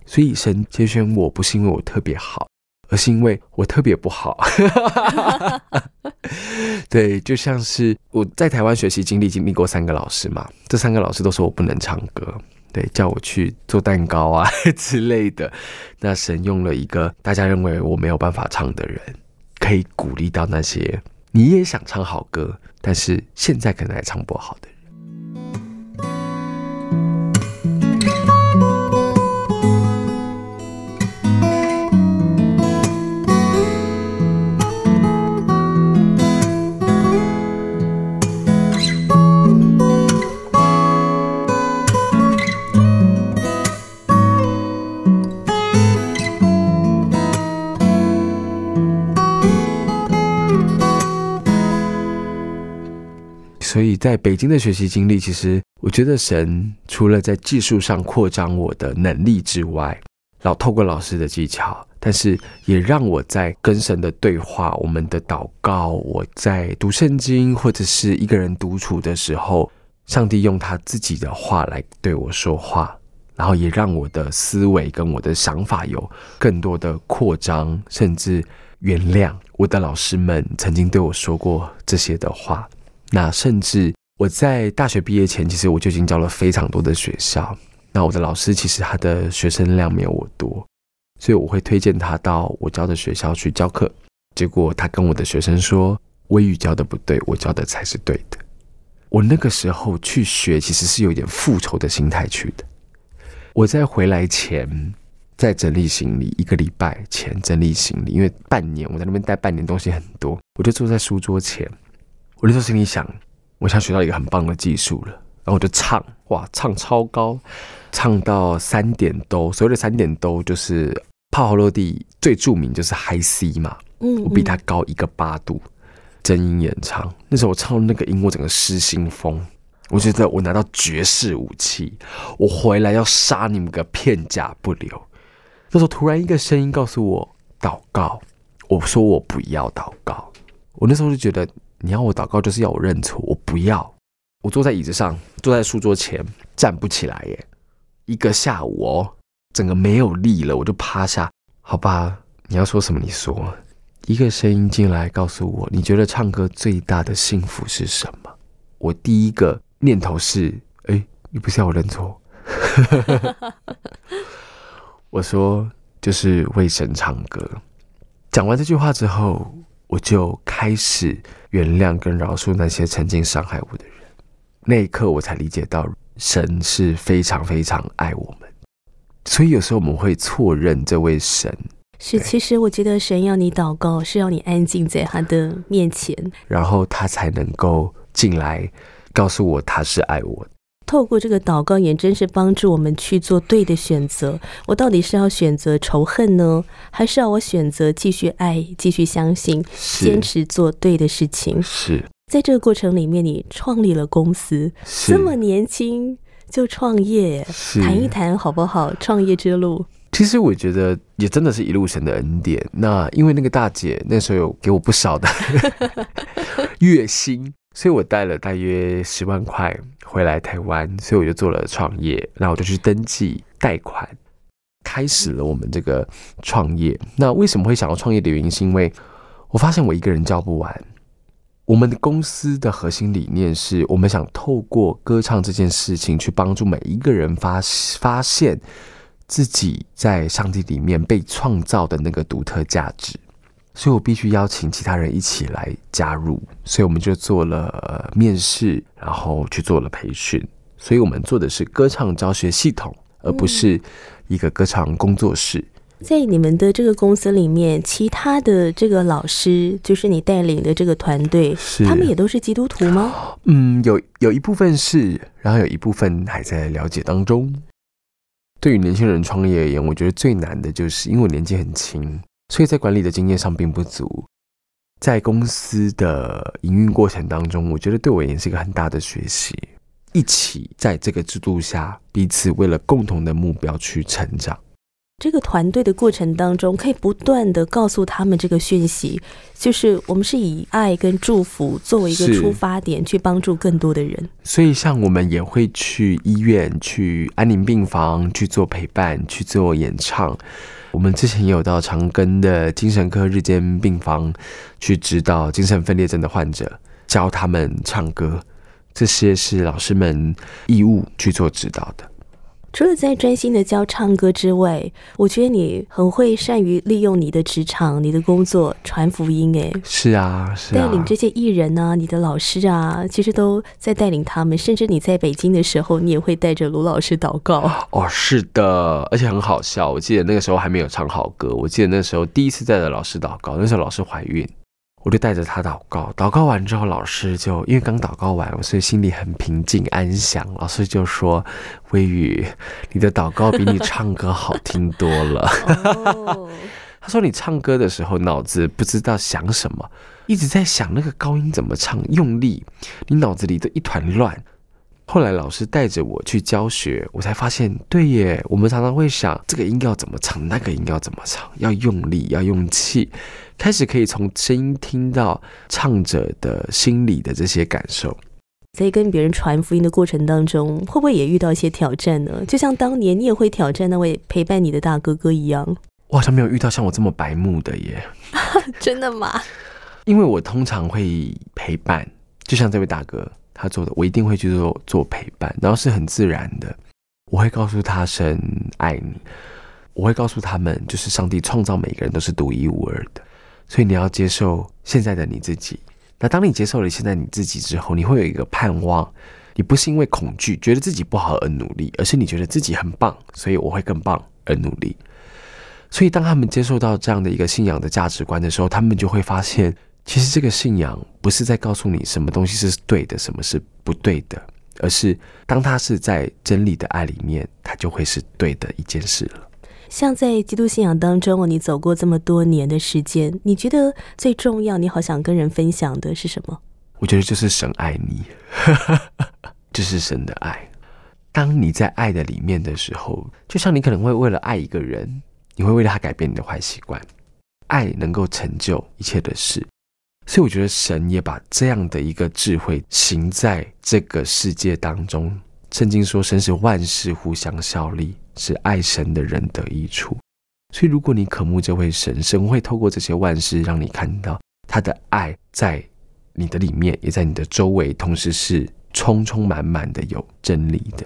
所以神拣选我不是因为我特别好，而是因为我特别不好。对，就像是我在台湾学习经历，经历过三个老师嘛，这三个老师都说我不能唱歌，对，叫我去做蛋糕啊 之类的。那神用了一个大家认为我没有办法唱的人，可以鼓励到那些你也想唱好歌，但是现在可能还唱不好的人。所以在北京的学习经历，其实我觉得神除了在技术上扩张我的能力之外，老透过老师的技巧，但是也让我在跟神的对话、我们的祷告、我在读圣经或者是一个人独处的时候，上帝用他自己的话来对我说话，然后也让我的思维跟我的想法有更多的扩张，甚至原谅我的老师们曾经对我说过这些的话。那甚至我在大学毕业前，其实我就已经教了非常多的学校。那我的老师其实他的学生量没有我多，所以我会推荐他到我教的学校去教课。结果他跟我的学生说：“微语教的不对，我教的才是对的。”我那个时候去学，其实是有点复仇的心态去的。我在回来前，在整理行李，一个礼拜前整理行李，因为半年我在那边待半年，东西很多，我就坐在书桌前。我那时候心里想，我想学到一个很棒的技术了，然后我就唱，哇，唱超高，唱到三点都。所谓的三点都，就是帕瓦罗蒂最著名就是 High C 嘛，嗯，我比他高一个八度，真音演唱。那时候我唱那个音，我整个失心疯，我觉得我拿到绝世武器，我回来要杀你们个片甲不留。那时候突然一个声音告诉我祷告，我说我不要祷告，我那时候就觉得。你要我祷告，就是要我认错，我不要。我坐在椅子上，坐在书桌前，站不起来耶。一个下午哦，整个没有力了，我就趴下。好吧，你要说什么？你说。一个声音进来告诉我，你觉得唱歌最大的幸福是什么？我第一个念头是，哎，你不是要我认错？我说，就是为神唱歌。讲完这句话之后。我就开始原谅跟饶恕那些曾经伤害我的人。那一刻，我才理解到神是非常非常爱我们。所以有时候我们会错认这位神。是，其实我觉得神要你祷告，是要你安静在他的面前，然后他才能够进来告诉我他是爱我的。透过这个祷告，也真是帮助我们去做对的选择。我到底是要选择仇恨呢，还是要我选择继续爱、继续相信、坚持做对的事情？是在这个过程里面，你创立了公司，这么年轻就创业，谈一谈好不好？创业之路，其实我觉得也真的是一路神的恩典。那因为那个大姐那时候有给我不少的 月薪。所以我带了大约十万块回来台湾，所以我就做了创业，然后我就去登记贷款，开始了我们这个创业。那为什么会想要创业的原因，是因为我发现我一个人教不完。我们的公司的核心理念是我们想透过歌唱这件事情，去帮助每一个人发发现自己在上帝里面被创造的那个独特价值。所以我必须邀请其他人一起来加入，所以我们就做了面试，然后去做了培训。所以我们做的是歌唱教学系统，而不是一个歌唱工作室。在你们的这个公司里面，其他的这个老师，就是你带领的这个团队，他们也都是基督徒吗？嗯，有有一部分是，然后有一部分还在了解当中。对于年轻人创业而言，我觉得最难的就是因为我年纪很轻。所以在管理的经验上并不足，在公司的营运过程当中，我觉得对我也是一个很大的学习。一起在这个制度下，彼此为了共同的目标去成长。这个团队的过程当中，可以不断的告诉他们这个讯息，就是我们是以爱跟祝福作为一个出发点，去帮助更多的人。所以，像我们也会去医院、去安宁病房去做陪伴、去做演唱。我们之前也有到长庚的精神科日间病房去指导精神分裂症的患者，教他们唱歌，这些是老师们义务去做指导的。除了在专心的教唱歌之外，我觉得你很会善于利用你的职场、你的工作传福音。哎，是啊，是啊，带领这些艺人啊，你的老师啊，其实都在带领他们。甚至你在北京的时候，你也会带着卢老师祷告。哦，是的，而且很好笑。我记得那个时候还没有唱好歌，我记得那时候第一次带着老师祷告，那时候老师怀孕。我就带着他祷告，祷告完之后，老师就因为刚祷告完，所以心里很平静安详。老师就说：“微雨，你的祷告比你唱歌好听多了。”他说：“你唱歌的时候脑子不知道想什么，一直在想那个高音怎么唱，用力，你脑子里都一团乱。”后来老师带着我去教学，我才发现，对耶，我们常常会想这个音要怎么唱，那个音要怎么唱，要用力，要用气。开始可以从声音听到唱者的心里的这些感受，在跟别人传福音的过程当中，会不会也遇到一些挑战呢？就像当年你也会挑战那位陪伴你的大哥哥一样。我好像没有遇到像我这么白目的耶，真的吗？因为我通常会陪伴，就像这位大哥他做的，我一定会去做做陪伴，然后是很自然的，我会告诉他声爱你，我会告诉他们，就是上帝创造每个人都是独一无二的。所以你要接受现在的你自己。那当你接受了现在你自己之后，你会有一个盼望。你不是因为恐惧觉得自己不好而努力，而是你觉得自己很棒，所以我会更棒而努力。所以当他们接受到这样的一个信仰的价值观的时候，他们就会发现，其实这个信仰不是在告诉你什么东西是对的，什么是不对的，而是当他是在真理的爱里面，它就会是对的一件事了。像在基督信仰当中哦，你走过这么多年的时间，你觉得最重要，你好想跟人分享的是什么？我觉得就是神爱你，这是神的爱。当你在爱的里面的时候，就像你可能会为了爱一个人，你会为了他改变你的坏习惯。爱能够成就一切的事，所以我觉得神也把这样的一个智慧行在这个世界当中。圣经说，神使万事互相效力。是爱神的人得益处，所以如果你渴慕这位神，神会透过这些万事让你看到他的爱在你的里面，也在你的周围，同时是充充满满的有真理的。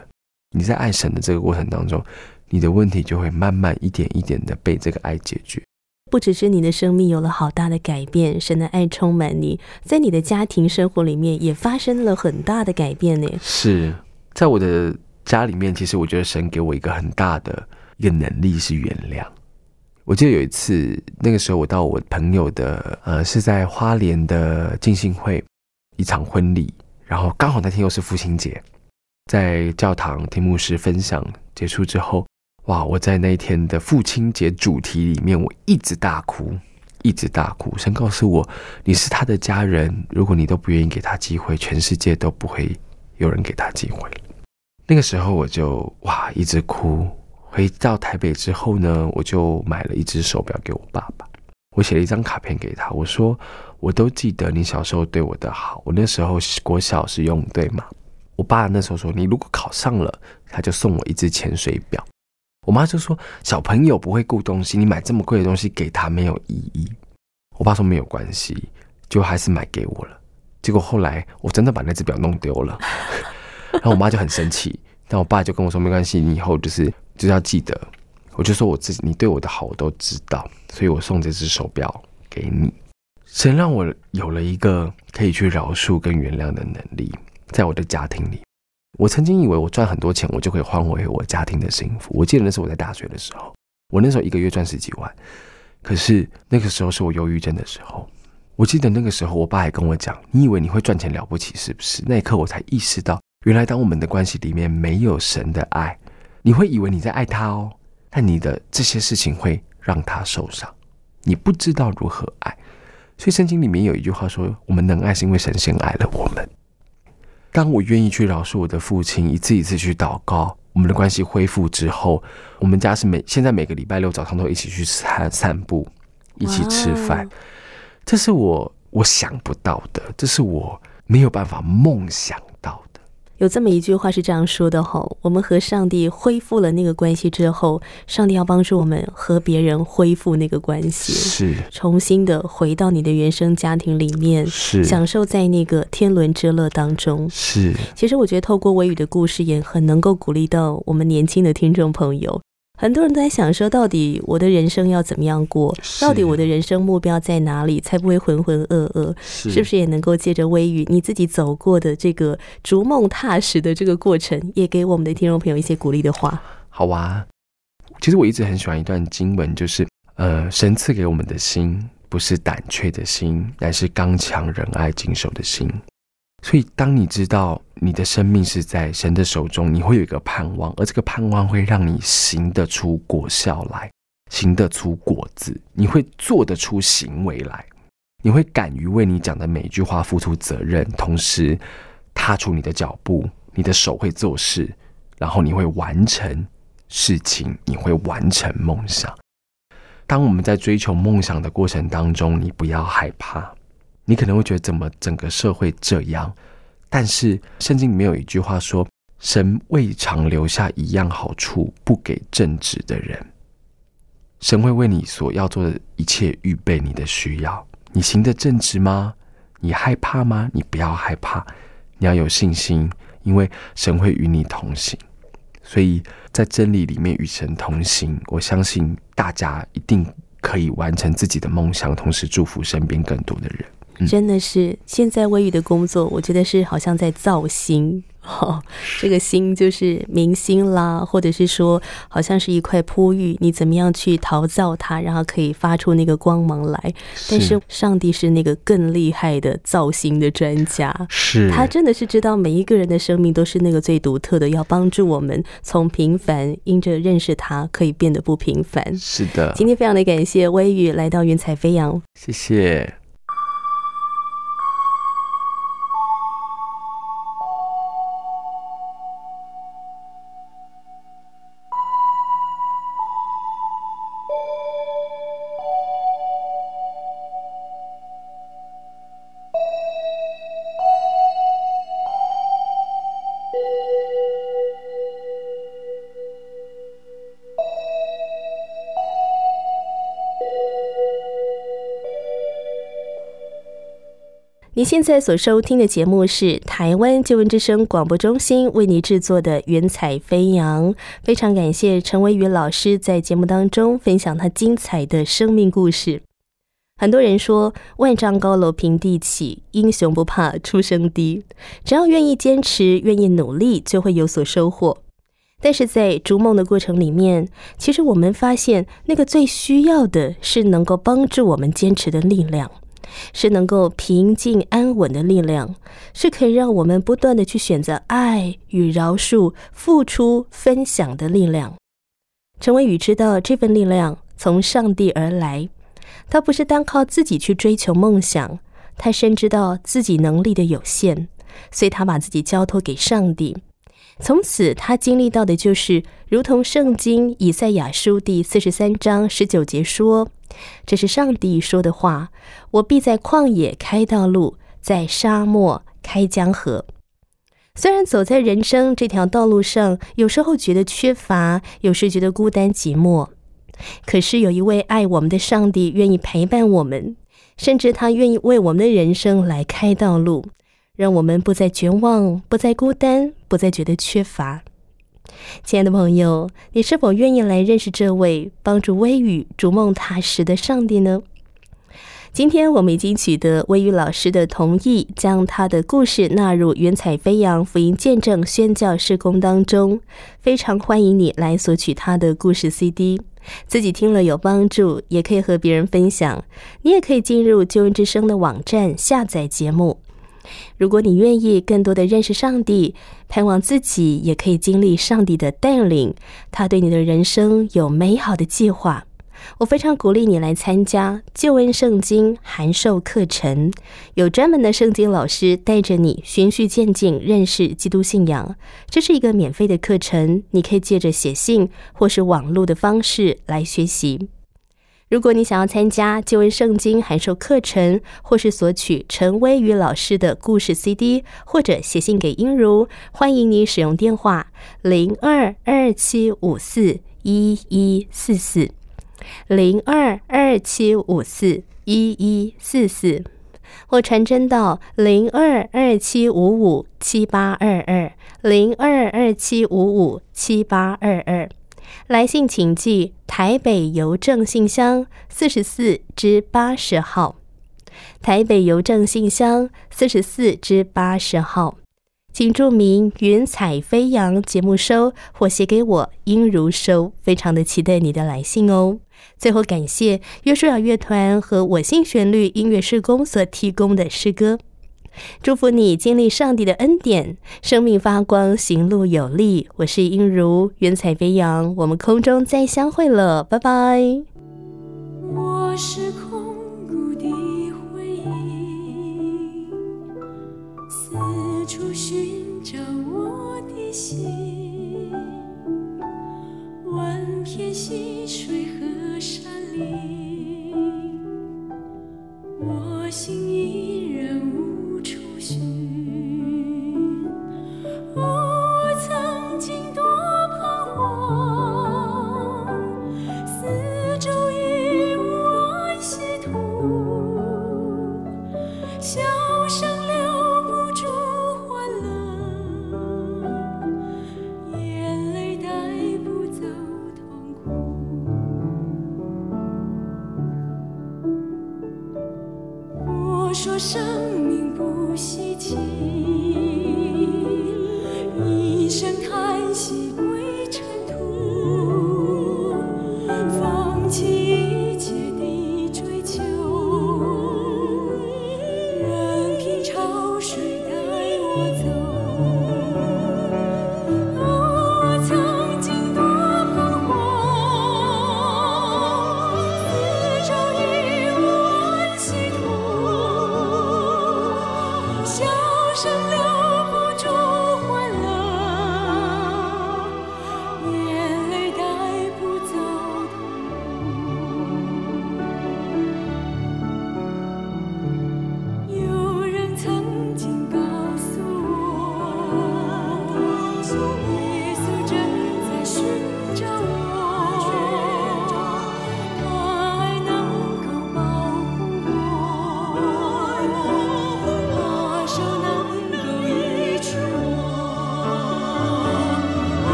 你在爱神的这个过程当中，你的问题就会慢慢一点一点的被这个爱解决。不只是你的生命有了好大的改变，神的爱充满你，在你的家庭生活里面也发生了很大的改变呢。是在我的。家里面，其实我觉得神给我一个很大的一个能力是原谅。我记得有一次，那个时候我到我朋友的呃是在花莲的敬信会一场婚礼，然后刚好那天又是父亲节，在教堂听牧师分享结束之后，哇！我在那一天的父亲节主题里面，我一直大哭，一直大哭。神告诉我，你是他的家人，如果你都不愿意给他机会，全世界都不会有人给他机会。那个时候我就哇一直哭。回到台北之后呢，我就买了一只手表给我爸爸。我写了一张卡片给他，我说我都记得你小时候对我的好。我那时候国小是用对吗？我爸那时候说，你如果考上了，他就送我一只潜水表。我妈就说，小朋友不会顾东西，你买这么贵的东西给他没有意义。我爸说没有关系，就还是买给我了。结果后来我真的把那只表弄丢了。然后我妈就很生气，但我爸就跟我说：“没关系，你以后就是就是要记得。”我就说：“我自己，你对我的好我都知道，所以我送这只手表给你。”神让我有了一个可以去饶恕跟原谅的能力，在我的家庭里。我曾经以为我赚很多钱，我就可以换回我家庭的幸福。我记得那是我在大学的时候，我那时候一个月赚十几万，可是那个时候是我忧郁症的时候。我记得那个时候，我爸还跟我讲：“你以为你会赚钱了不起是不是？”那一刻我才意识到。原来，当我们的关系里面没有神的爱，你会以为你在爱他哦，但你的这些事情会让他受伤。你不知道如何爱，所以圣经里面有一句话说：“我们能爱，是因为神先爱了我们。”当我愿意去饶恕我的父亲，一次一次去祷告，我们的关系恢复之后，我们家是每现在每个礼拜六早上都一起去散散步，一起吃饭。这是我我想不到的，这是我没有办法梦想。有这么一句话是这样说的吼，我们和上帝恢复了那个关系之后，上帝要帮助我们和别人恢复那个关系，是重新的回到你的原生家庭里面，是享受在那个天伦之乐当中。是，其实我觉得透过微雨的故事，也很能够鼓励到我们年轻的听众朋友。很多人都在想说，到底我的人生要怎么样过？到底我的人生目标在哪里，才不会浑浑噩噩？是是不是也能够借着微雨你自己走过的这个逐梦踏实的这个过程，也给我们的听众朋友一些鼓励的话？好啊。其实我一直很喜欢一段经文，就是呃，神赐给我们的心，不是胆怯的心，乃是刚强仁爱谨守的心。所以，当你知道你的生命是在神的手中，你会有一个盼望，而这个盼望会让你行得出果效来，行得出果子，你会做得出行为来，你会敢于为你讲的每一句话付出责任，同时踏出你的脚步，你的手会做事，然后你会完成事情，你会完成梦想。当我们在追求梦想的过程当中，你不要害怕。你可能会觉得怎么整个社会这样，但是圣经里面有一句话说：“神未尝留下一样好处不给正直的人。”神会为你所要做的一切预备你的需要。你行得正直吗？你害怕吗？你不要害怕，你要有信心，因为神会与你同行。所以在真理里面与神同行，我相信大家一定可以完成自己的梦想，同时祝福身边更多的人。嗯真的是，现在微雨的工作，我觉得是好像在造星。哦，这个星就是明星啦，或者是说，好像是一块璞玉，你怎么样去陶造它，然后可以发出那个光芒来。但是上帝是那个更厉害的造星的专家，是他真的是知道每一个人的生命都是那个最独特的，要帮助我们从平凡，因着认识他，可以变得不平凡。是的，今天非常的感谢微雨来到云彩飞扬，谢谢。您现在所收听的节目是台湾救援之声广播中心为你制作的《云彩飞扬》，非常感谢陈维宇老师在节目当中分享他精彩的生命故事。很多人说“万丈高楼平地起，英雄不怕出身低”，只要愿意坚持、愿意努力，就会有所收获。但是在逐梦的过程里面，其实我们发现，那个最需要的是能够帮助我们坚持的力量。是能够平静安稳的力量，是可以让我们不断的去选择爱与饶恕、付出分享的力量。陈伟宇知道这份力量从上帝而来，他不是单靠自己去追求梦想，他深知道自己能力的有限，所以他把自己交托给上帝。从此，他经历到的就是，如同圣经以赛亚书第四十三章十九节说。这是上帝说的话，我必在旷野开道路，在沙漠开江河。虽然走在人生这条道路上，有时候觉得缺乏，有时觉得孤单寂寞，可是有一位爱我们的上帝愿意陪伴我们，甚至他愿意为我们的人生来开道路，让我们不再绝望，不再孤单，不再觉得缺乏。亲爱的朋友，你是否愿意来认识这位帮助微雨逐梦踏实的上帝呢？今天我们已经取得微雨老师的同意，将他的故事纳入云彩飞扬福音见证宣教事工当中。非常欢迎你来索取他的故事 CD，自己听了有帮助，也可以和别人分享。你也可以进入救恩之声的网站下载节目。如果你愿意更多的认识上帝，盼望自己也可以经历上帝的带领，他对你的人生有美好的计划。我非常鼓励你来参加救恩圣经函授课程，有专门的圣经老师带着你循序渐进认识基督信仰。这是一个免费的课程，你可以借着写信或是网络的方式来学习。如果你想要参加旧恩圣经函授课程，或是索取陈威宇老师的故事 CD，或者写信给英如，欢迎你使用电话零二二七五四一一四四零二二七五四一一四四，或传真到零二二七五五七八二二零二二七五五七八二二。来信请寄台北邮政信箱四十四至八十号，台北邮政信箱四十四至八十号，请注明“云彩飞扬”节目收或写给我应如收，非常的期待你的来信哦。最后感谢约书亚乐团和我心旋律音乐施工所提供的诗歌。祝福你经历上帝的恩典，生命发光，行路有力。我是英如，云彩飞扬，我们空中再相会了，拜拜。我是空谷的回忆，四处寻我说生命。不稀奇，